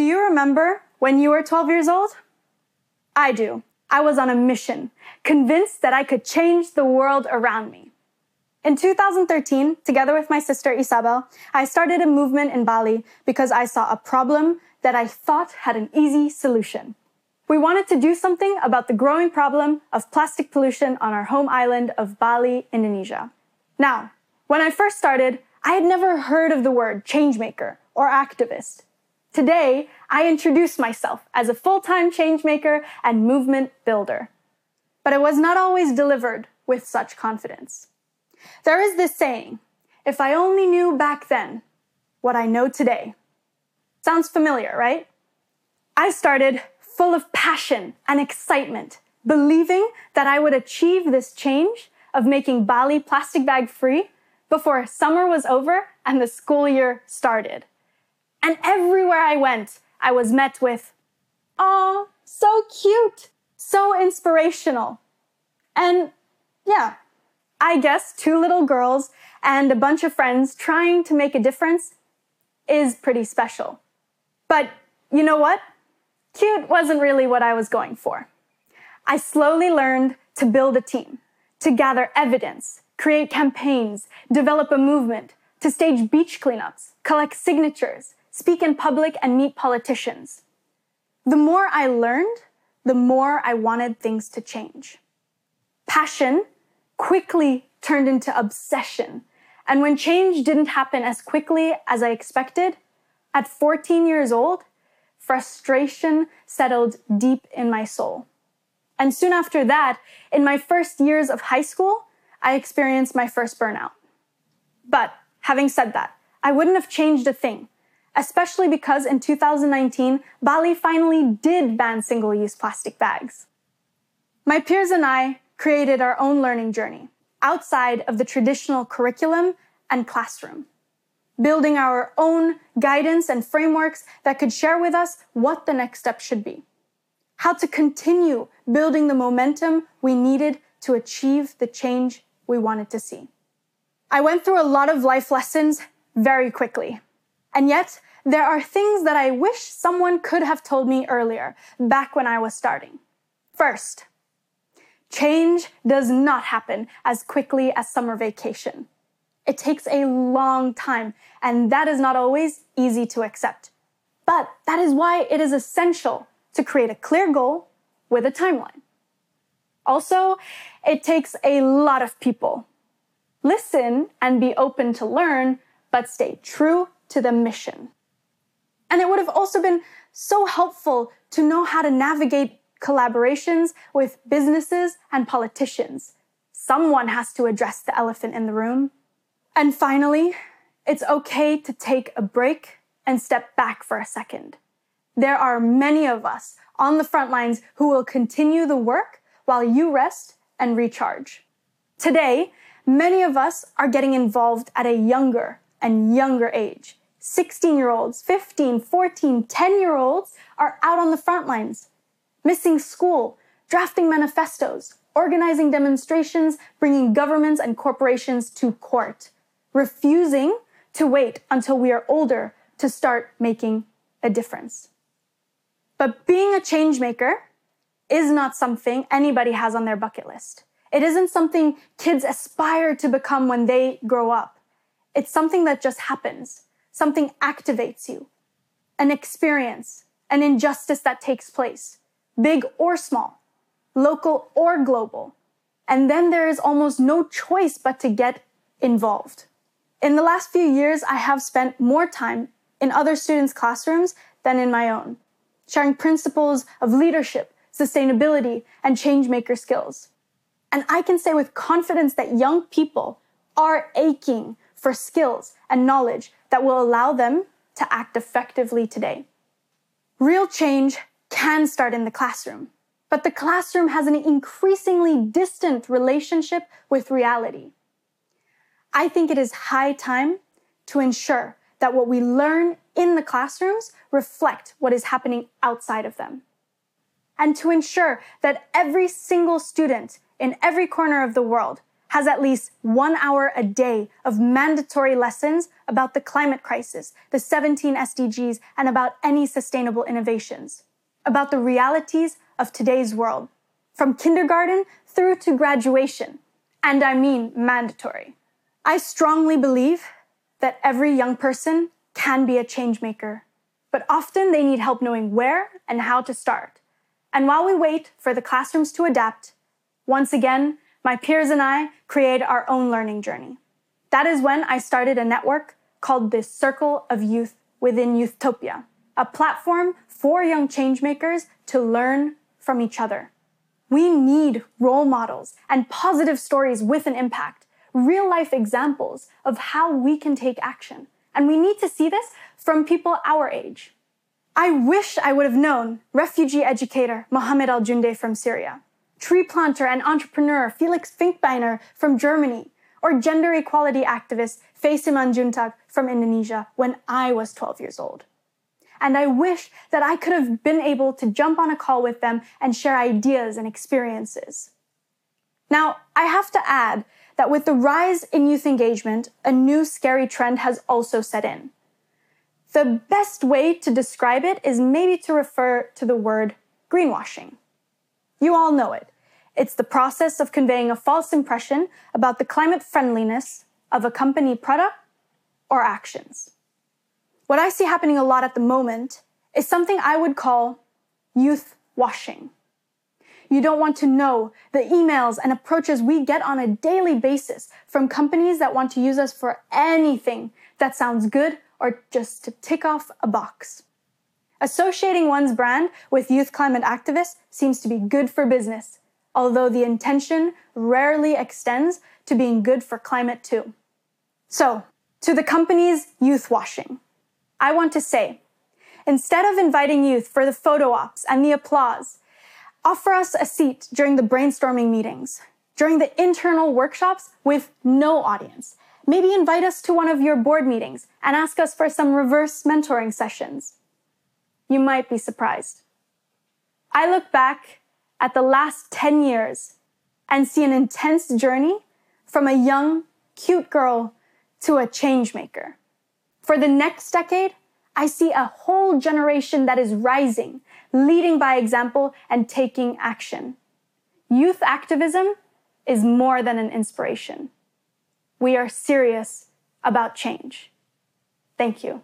Do you remember when you were 12 years old? I do. I was on a mission, convinced that I could change the world around me. In 2013, together with my sister Isabel, I started a movement in Bali because I saw a problem that I thought had an easy solution. We wanted to do something about the growing problem of plastic pollution on our home island of Bali, Indonesia. Now, when I first started, I had never heard of the word changemaker or activist. Today, I introduce myself as a full-time changemaker and movement builder. But it was not always delivered with such confidence. There is this saying, if I only knew back then what I know today. Sounds familiar, right? I started full of passion and excitement, believing that I would achieve this change of making Bali plastic bag free before summer was over and the school year started. And everywhere I went, I was met with, oh, so cute, so inspirational. And yeah, I guess two little girls and a bunch of friends trying to make a difference is pretty special. But you know what? Cute wasn't really what I was going for. I slowly learned to build a team, to gather evidence, create campaigns, develop a movement, to stage beach cleanups, collect signatures, speak in public, and meet politicians. The more I learned, the more I wanted things to change. Passion quickly turned into obsession. And when change didn't happen as quickly as I expected, at 14 years old, frustration settled deep in my soul. And soon after that, in my first years of high school, I experienced my first burnout. But having said that, I wouldn't have changed a thing, especially because in 2019, Bali finally did ban single use plastic bags. My peers and I created our own learning journey outside of the traditional curriculum and classroom, building our own guidance and frameworks that could share with us what the next step should be, how to continue building the momentum we needed to achieve the change we wanted to see. I went through a lot of life lessons very quickly. And yet, there are things that I wish someone could have told me earlier, back when I was starting. First, Change does not happen as quickly as summer vacation. It takes a long time, and that is not always easy to accept. But that is why it is essential to create a clear goal with a timeline. Also, it takes a lot of people. Listen and be open to learn, but stay true to the mission. And it would have also been so helpful to know how to navigate collaborations with businesses and politicians. Someone has to address the elephant in the room. And finally, it's okay to take a break and step back for a second. There are many of us on the front lines who will continue the work while you rest and recharge. Today, many of us are getting involved at a younger and younger age. 16 year olds, 15, 14, 10 year olds are out on the front lines missing school, drafting manifestos, organizing demonstrations, bringing governments and corporations to court, refusing to wait until we are older to start making a difference. But being a change maker is not something anybody has on their bucket list. It isn't something kids aspire to become when they grow up. It's something that just happens. Something activates you. An experience, an injustice that takes place big or small, local or global. And then there is almost no choice but to get involved. In the last few years, I have spent more time in other students' classrooms than in my own, sharing principles of leadership, sustainability, and changemaker skills. And I can say with confidence that young people are aching for skills and knowledge that will allow them to act effectively today. Real change can start in the classroom. But the classroom has an increasingly distant relationship with reality. I think it is high time to ensure that what we learn in the classrooms reflect what is happening outside of them. And to ensure that every single student in every corner of the world has at least one hour a day of mandatory lessons about the climate crisis, the 17 SDGs, and about any sustainable innovations, about the realities of today's world, from kindergarten through to graduation. And I mean mandatory. I strongly believe that every young person can be a changemaker, but often they need help knowing where and how to start. And while we wait for the classrooms to adapt, once again, my peers and I create our own learning journey. That is when I started a network called the Circle of Youth within Youthtopia, a platform for young changemakers to learn from each other. We need role models and positive stories with an impact, real life examples of how we can take action. And we need to see this from people our age. I wish I would have known refugee educator Mohammed Al Jounde from Syria tree planter and entrepreneur Felix Finkbeiner from Germany, or gender equality activist Faye Simanjuntak from Indonesia when I was 12 years old. And I wish that I could have been able to jump on a call with them and share ideas and experiences. Now, I have to add that with the rise in youth engagement, a new scary trend has also set in. The best way to describe it is maybe to refer to the word greenwashing. You all know it. It's the process of conveying a false impression about the climate friendliness of a company product or actions. What I see happening a lot at the moment is something I would call youth washing. You don't want to know the emails and approaches we get on a daily basis from companies that want to use us for anything that sounds good or just to tick off a box. Associating one's brand with youth climate activists seems to be good for business, although the intention rarely extends to being good for climate too. So, to the company's youth washing, I want to say, instead of inviting youth for the photo ops and the applause, offer us a seat during the brainstorming meetings, during the internal workshops with no audience. Maybe invite us to one of your board meetings and ask us for some reverse mentoring sessions you might be surprised. I look back at the last 10 years and see an intense journey from a young, cute girl to a change maker. For the next decade, I see a whole generation that is rising, leading by example and taking action. Youth activism is more than an inspiration. We are serious about change. Thank you.